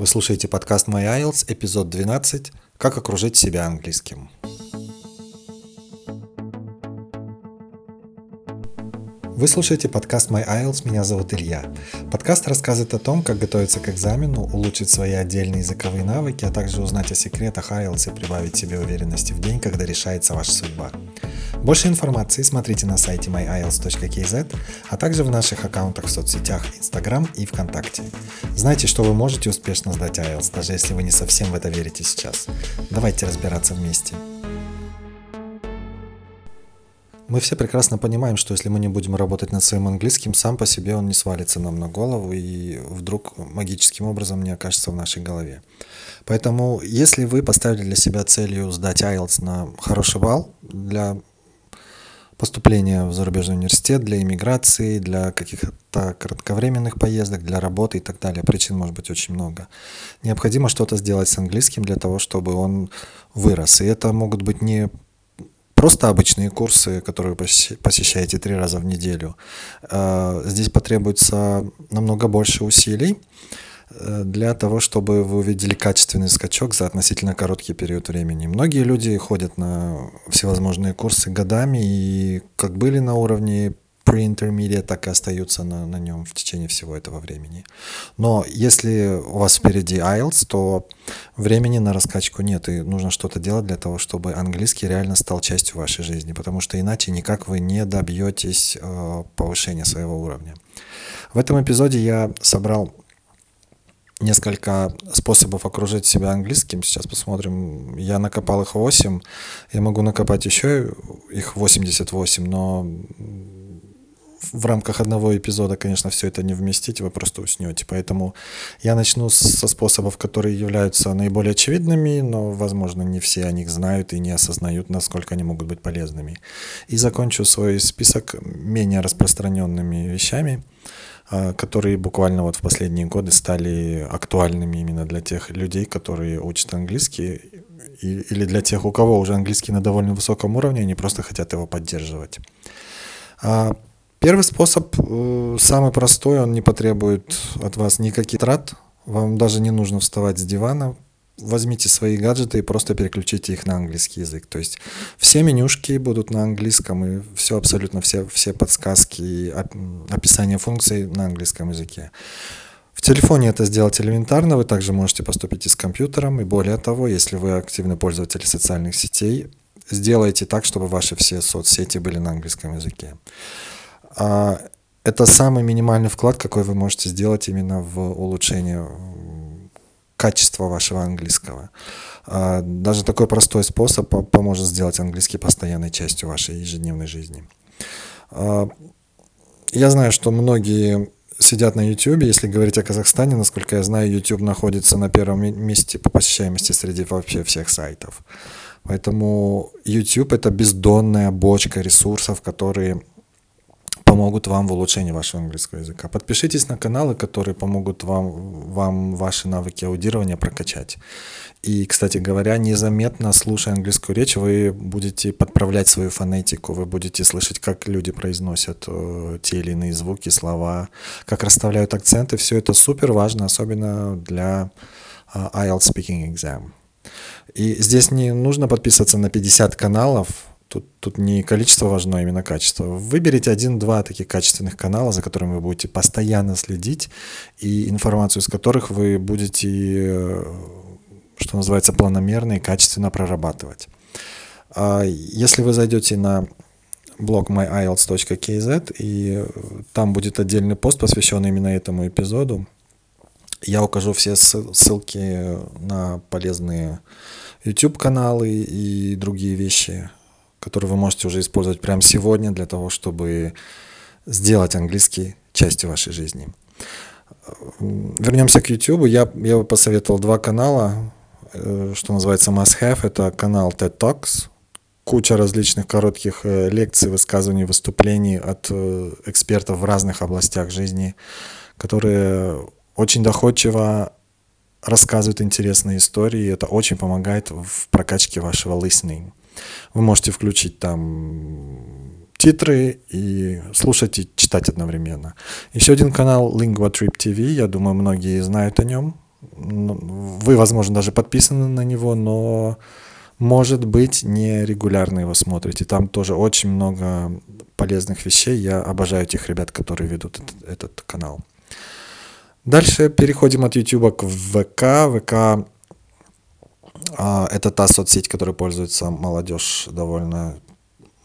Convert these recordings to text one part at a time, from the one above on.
Вы слушаете подкаст My IELTS, эпизод 12 «Как окружить себя английским». Вы слушаете подкаст My IELTS, меня зовут Илья. Подкаст рассказывает о том, как готовиться к экзамену, улучшить свои отдельные языковые навыки, а также узнать о секретах IELTS и прибавить себе уверенности в день, когда решается ваша судьба. Больше информации смотрите на сайте myiles.kz, а также в наших аккаунтах в соцсетях Instagram и ВКонтакте. Знайте, что вы можете успешно сдать IELTS, даже если вы не совсем в это верите сейчас. Давайте разбираться вместе. Мы все прекрасно понимаем, что если мы не будем работать над своим английским, сам по себе он не свалится нам на голову и вдруг магическим образом не окажется в нашей голове. Поэтому, если вы поставили для себя целью сдать IELTS на хороший балл для поступления в зарубежный университет, для иммиграции, для каких-то кратковременных поездок, для работы и так далее. Причин может быть очень много. Необходимо что-то сделать с английским для того, чтобы он вырос. И это могут быть не просто обычные курсы, которые посещаете три раза в неделю. А, здесь потребуется намного больше усилий для того, чтобы вы увидели качественный скачок за относительно короткий период времени. Многие люди ходят на всевозможные курсы годами и как были на уровне pre-intermediate так и остаются на, на нем в течение всего этого времени. Но если у вас впереди IELTS, то времени на раскачку нет, и нужно что-то делать для того, чтобы английский реально стал частью вашей жизни, потому что иначе никак вы не добьетесь э, повышения своего уровня. В этом эпизоде я собрал несколько способов окружить себя английским. Сейчас посмотрим. Я накопал их 8. Я могу накопать еще их 88, но в рамках одного эпизода, конечно, все это не вместить, вы просто уснете. Поэтому я начну со способов, которые являются наиболее очевидными, но, возможно, не все о них знают и не осознают, насколько они могут быть полезными. И закончу свой список менее распространенными вещами, которые буквально вот в последние годы стали актуальными именно для тех людей, которые учат английский, или для тех, у кого уже английский на довольно высоком уровне, они просто хотят его поддерживать. А, Первый способ э, самый простой, он не потребует от вас никаких трат. Вам даже не нужно вставать с дивана. Возьмите свои гаджеты и просто переключите их на английский язык. То есть все менюшки будут на английском, и все абсолютно все, все подсказки и описание функций на английском языке. В телефоне это сделать элементарно, вы также можете поступить и с компьютером, и более того, если вы активный пользователь социальных сетей, сделайте так, чтобы ваши все соцсети были на английском языке. А, это самый минимальный вклад, какой вы можете сделать именно в улучшение качества вашего английского. А, даже такой простой способ поможет сделать английский постоянной частью вашей ежедневной жизни. А, я знаю, что многие сидят на YouTube. Если говорить о Казахстане, насколько я знаю, YouTube находится на первом месте по посещаемости среди вообще всех сайтов. Поэтому YouTube это бездонная бочка ресурсов, которые помогут вам в улучшении вашего английского языка. Подпишитесь на каналы, которые помогут вам, вам ваши навыки аудирования прокачать. И, кстати говоря, незаметно слушая английскую речь, вы будете подправлять свою фонетику, вы будете слышать, как люди произносят э, те или иные звуки, слова, как расставляют акценты. Все это супер важно, особенно для э, IELTS Speaking Exam. И здесь не нужно подписываться на 50 каналов, Тут, тут не количество важно, а именно качество. Выберите один-два таких качественных канала, за которыми вы будете постоянно следить, и информацию из которых вы будете, э, что называется, планомерно и качественно прорабатывать. А если вы зайдете на блог myielts.kz, и там будет отдельный пост, посвященный именно этому эпизоду, я укажу все ссылки на полезные YouTube-каналы и другие вещи, который вы можете уже использовать прямо сегодня для того, чтобы сделать английский частью вашей жизни. Вернемся к YouTube. Я, я бы посоветовал два канала, э, что называется must have. Это канал TED Talks, куча различных коротких э, лекций, высказываний, выступлений от э, экспертов в разных областях жизни, которые очень доходчиво рассказывают интересные истории, и это очень помогает в прокачке вашего listening. Вы можете включить там титры и слушать и читать одновременно. Еще один канал Lingua Trip TV, я думаю, многие знают о нем. Вы, возможно, даже подписаны на него, но, может быть, не регулярно его смотрите. Там тоже очень много полезных вещей. Я обожаю тех ребят, которые ведут этот, этот канал. Дальше переходим от YouTube к ВК. ВК это та соцсеть, которой пользуется молодежь довольно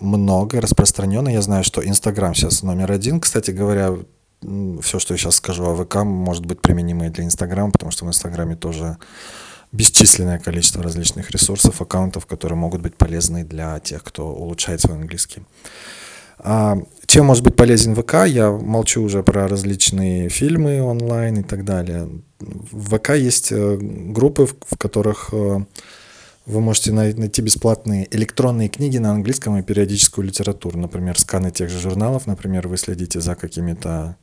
много, распространенно. Я знаю, что Инстаграм сейчас номер один. Кстати говоря, все, что я сейчас скажу о ВК, может быть применимо и для Инстаграма, потому что в Инстаграме тоже бесчисленное количество различных ресурсов, аккаунтов, которые могут быть полезны для тех, кто улучшает свой английский. А, чем может быть полезен ВК? Я молчу уже про различные фильмы онлайн и так далее. В ВК есть э, группы, в которых э, вы можете найти бесплатные электронные книги на английском и периодическую литературу. Например, сканы тех же журналов. Например, вы следите за какими-то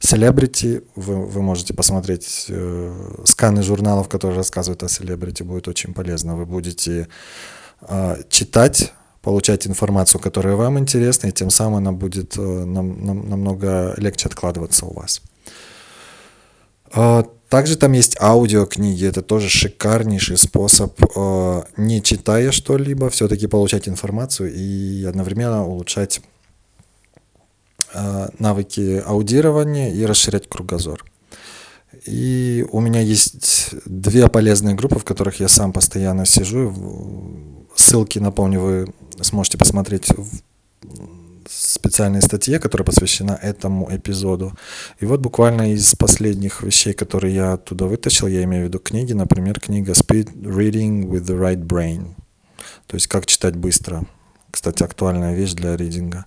селебрити. Вы, вы можете посмотреть э, сканы журналов, которые рассказывают о селебрити. Будет очень полезно. Вы будете э, читать получать информацию, которая вам интересна, и тем самым она будет э, нам, нам, намного легче откладываться у вас. А, также там есть аудиокниги, это тоже шикарнейший способ, э, не читая что-либо, все-таки получать информацию и одновременно улучшать э, навыки аудирования и расширять кругозор. И у меня есть две полезные группы, в которых я сам постоянно сижу. Ссылки, напомню, вы сможете посмотреть в специальной статье, которая посвящена этому эпизоду. И вот буквально из последних вещей, которые я оттуда вытащил, я имею в виду книги, например, книга Speed Reading with the Right Brain. То есть как читать быстро. Кстати, актуальная вещь для ридинга.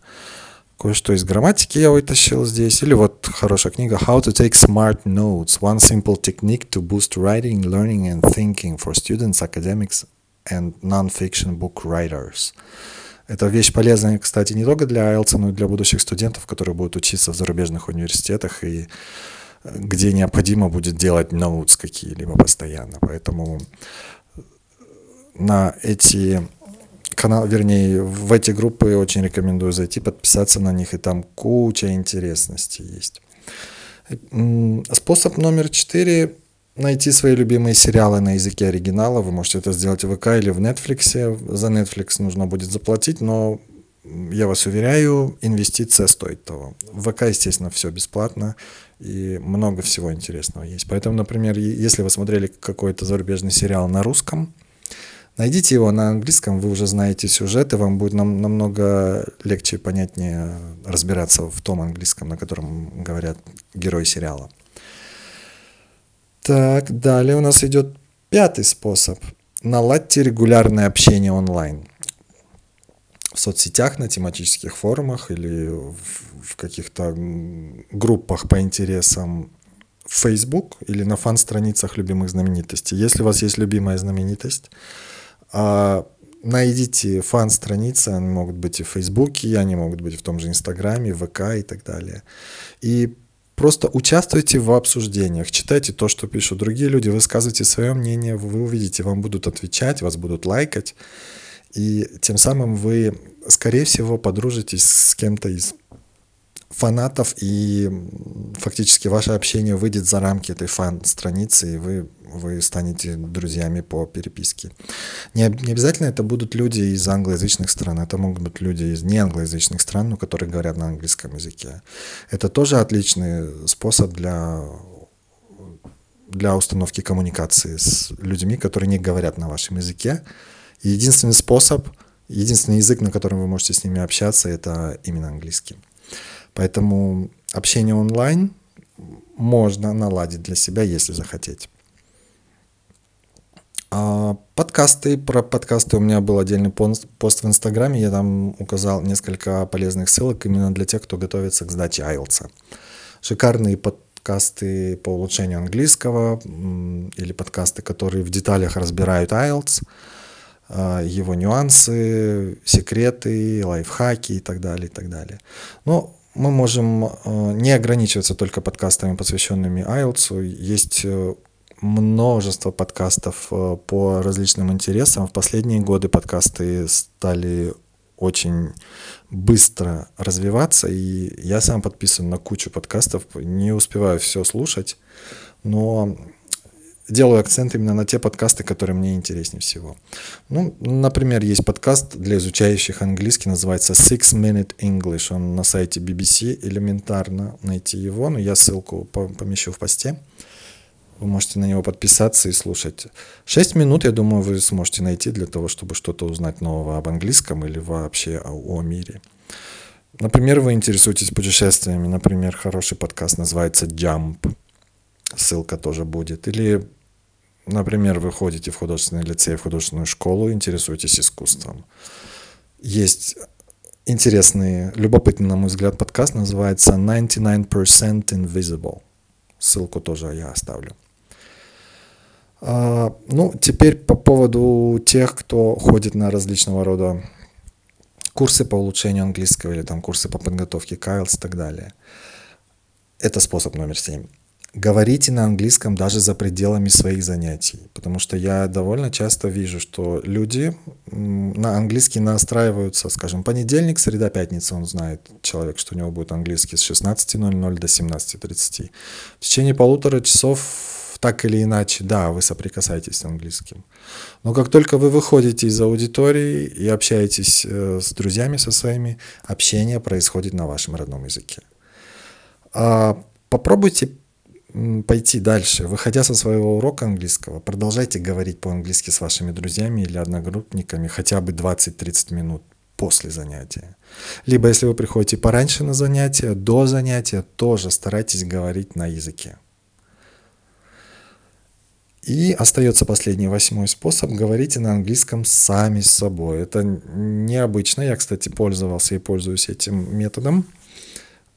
Кое-что из грамматики я вытащил здесь. Или вот хорошая книга How to take smart notes. One simple technique to boost writing, learning and thinking for students, academics and non-fiction book writers. Это вещь полезная, кстати, не только для IELTS, но и для будущих студентов, которые будут учиться в зарубежных университетах и э, где необходимо будет делать notes какие-либо постоянно. Поэтому на эти каналы, вернее, в эти группы очень рекомендую зайти, подписаться на них, и там куча интересностей есть. Способ номер четыре найти свои любимые сериалы на языке оригинала. Вы можете это сделать в ВК или в Netflix. За Netflix нужно будет заплатить, но я вас уверяю, инвестиция стоит того. В ВК, естественно, все бесплатно и много всего интересного есть. Поэтому, например, если вы смотрели какой-то зарубежный сериал на русском, найдите его на английском, вы уже знаете сюжет, и вам будет нам, намного легче и понятнее разбираться в том английском, на котором говорят герои сериала. Так, далее у нас идет пятый способ. Наладьте регулярное общение онлайн. В соцсетях, на тематических форумах или в каких-то группах по интересам в Facebook или на фан-страницах любимых знаменитостей. Если у вас есть любимая знаменитость, а, найдите фан-страницы, они могут быть и в Фейсбуке, они могут быть в том же Инстаграме, ВК и так далее. И Просто участвуйте в обсуждениях, читайте то, что пишут другие люди, высказывайте свое мнение, вы увидите, вам будут отвечать, вас будут лайкать, и тем самым вы, скорее всего, подружитесь с кем-то из фанатов, и фактически ваше общение выйдет за рамки этой фан-страницы, и вы вы станете друзьями по переписке. Не, не обязательно это будут люди из англоязычных стран, это могут быть люди из неанглоязычных стран, но которые говорят на английском языке. Это тоже отличный способ для для установки коммуникации с людьми, которые не говорят на вашем языке. Единственный способ, единственный язык, на котором вы можете с ними общаться, это именно английский. Поэтому общение онлайн можно наладить для себя, если захотеть. А, подкасты, про подкасты у меня был отдельный пост в Инстаграме, я там указал несколько полезных ссылок именно для тех, кто готовится к сдаче IELTS. Шикарные подкасты по улучшению английского или подкасты, которые в деталях разбирают IELTS, а, его нюансы, секреты, лайфхаки и так далее, и так далее. Но мы можем а, не ограничиваться только подкастами, посвященными IELTS. Есть э, множество подкастов э, по различным интересам. В последние годы подкасты стали очень быстро развиваться, и я сам подписан на кучу подкастов, не успеваю все слушать, но делаю акцент именно на те подкасты, которые мне интереснее всего. Ну, например, есть подкаст для изучающих английский, называется Six Minute English. Он на сайте BBC, элементарно найти его, но я ссылку помещу в посте. Вы можете на него подписаться и слушать. Шесть минут, я думаю, вы сможете найти для того, чтобы что-то узнать нового об английском или вообще о, о мире. Например, вы интересуетесь путешествиями. Например, хороший подкаст называется Jump. Ссылка тоже будет. Или Например, вы ходите в художественный лицей, в художественную школу, интересуетесь искусством. Есть интересный, любопытный, на мой взгляд, подкаст, называется 99% Invisible. Ссылку тоже я оставлю. А, ну, теперь по поводу тех, кто ходит на различного рода курсы по улучшению английского или там курсы по подготовке к IELTS и так далее. Это способ номер семь говорите на английском даже за пределами своих занятий, потому что я довольно часто вижу, что люди на английский настраиваются, скажем, понедельник, среда, пятница, он знает, человек, что у него будет английский с 16.00 до 17.30. В течение полутора часов так или иначе, да, вы соприкасаетесь с английским. Но как только вы выходите из аудитории и общаетесь э, с друзьями со своими, общение происходит на вашем родном языке. А попробуйте пойти дальше. Выходя со своего урока английского, продолжайте говорить по-английски с вашими друзьями или одногруппниками хотя бы 20-30 минут после занятия. Либо если вы приходите пораньше на занятия, до занятия тоже старайтесь говорить на языке. И остается последний, восьмой способ. Говорите на английском сами с собой. Это необычно. Я, кстати, пользовался и пользуюсь этим методом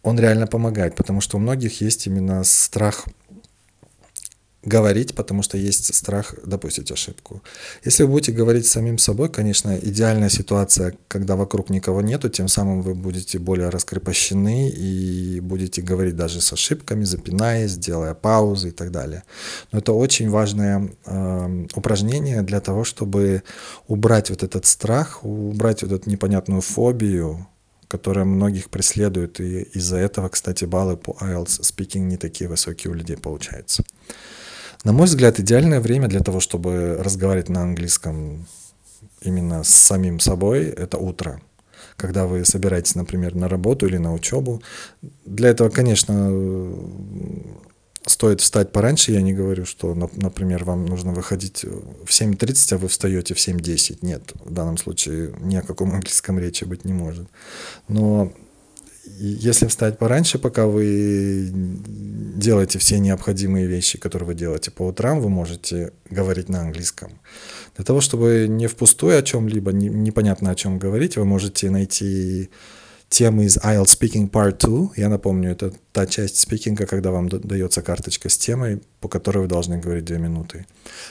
он реально помогает, потому что у многих есть именно страх говорить, потому что есть страх допустить ошибку. Если вы будете говорить с самим собой, конечно, идеальная ситуация, когда вокруг никого нету, тем самым вы будете более раскрепощены и будете говорить даже с ошибками, запинаясь, делая паузы и так далее. Но это очень важное э, упражнение для того, чтобы убрать вот этот страх, убрать вот эту непонятную фобию, которая многих преследует, и из-за этого, кстати, баллы по IELTS speaking не такие высокие у людей получаются. На мой взгляд, идеальное время для того, чтобы разговаривать на английском именно с самим собой, это утро. Когда вы собираетесь, например, на работу или на учебу. Для этого, конечно, стоит встать пораньше. Я не говорю, что, например, вам нужно выходить в 7.30, а вы встаете в 7.10. Нет, в данном случае ни о каком английском речи быть не может. Но если встать пораньше, пока вы делаете все необходимые вещи, которые вы делаете по утрам, вы можете говорить на английском. Для того, чтобы не впустую о чем-либо, непонятно о чем говорить, вы можете найти темы из IELTS Speaking Part 2. Я напомню, это та часть спикинга, когда вам дается карточка с темой, по которой вы должны говорить две минуты.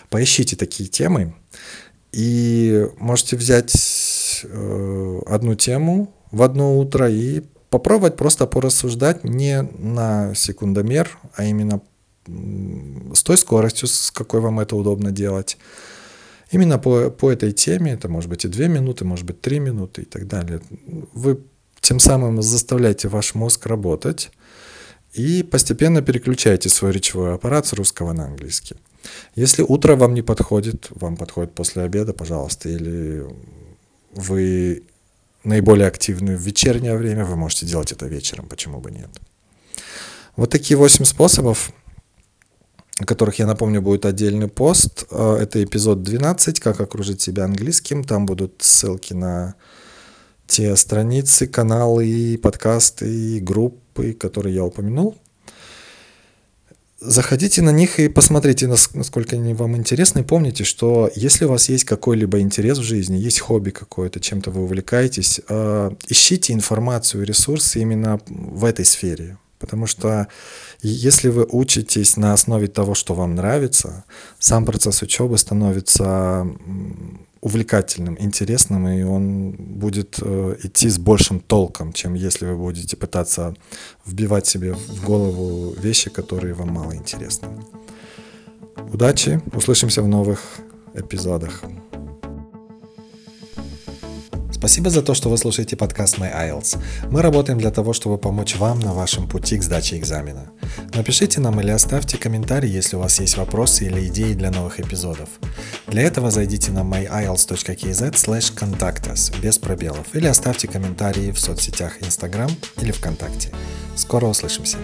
Поищите такие темы и можете взять э, одну тему в одно утро и попробовать просто порассуждать не на секундомер, а именно с той скоростью, с какой вам это удобно делать. Именно по, по этой теме, это может быть и две минуты, может быть три минуты и так далее. Вы тем самым заставляйте ваш мозг работать и постепенно переключайте свой речевой аппарат с русского на английский. Если утро вам не подходит, вам подходит после обеда, пожалуйста, или вы наиболее активны в вечернее время, вы можете делать это вечером, почему бы нет. Вот такие 8 способов, о которых, я напомню, будет отдельный пост. Э, это эпизод 12, как окружить себя английским. Там будут ссылки на те страницы, каналы, подкасты, группы, которые я упомянул. Заходите на них и посмотрите, насколько они вам интересны. Помните, что если у вас есть какой-либо интерес в жизни, есть хобби какое-то, чем-то вы увлекаетесь, э, ищите информацию, ресурсы именно в этой сфере. Потому что если вы учитесь на основе того, что вам нравится, сам процесс учебы становится увлекательным, интересным, и он будет э, идти с большим толком, чем если вы будете пытаться вбивать себе в голову вещи, которые вам мало интересны. Удачи, услышимся в новых эпизодах. Спасибо за то, что вы слушаете подкаст My IELTS. Мы работаем для того, чтобы помочь вам на вашем пути к сдаче экзамена. Напишите нам или оставьте комментарий, если у вас есть вопросы или идеи для новых эпизодов. Для этого зайдите на myiles.kz slash contact us без пробелов или оставьте комментарии в соцсетях Instagram или ВКонтакте. Скоро услышимся!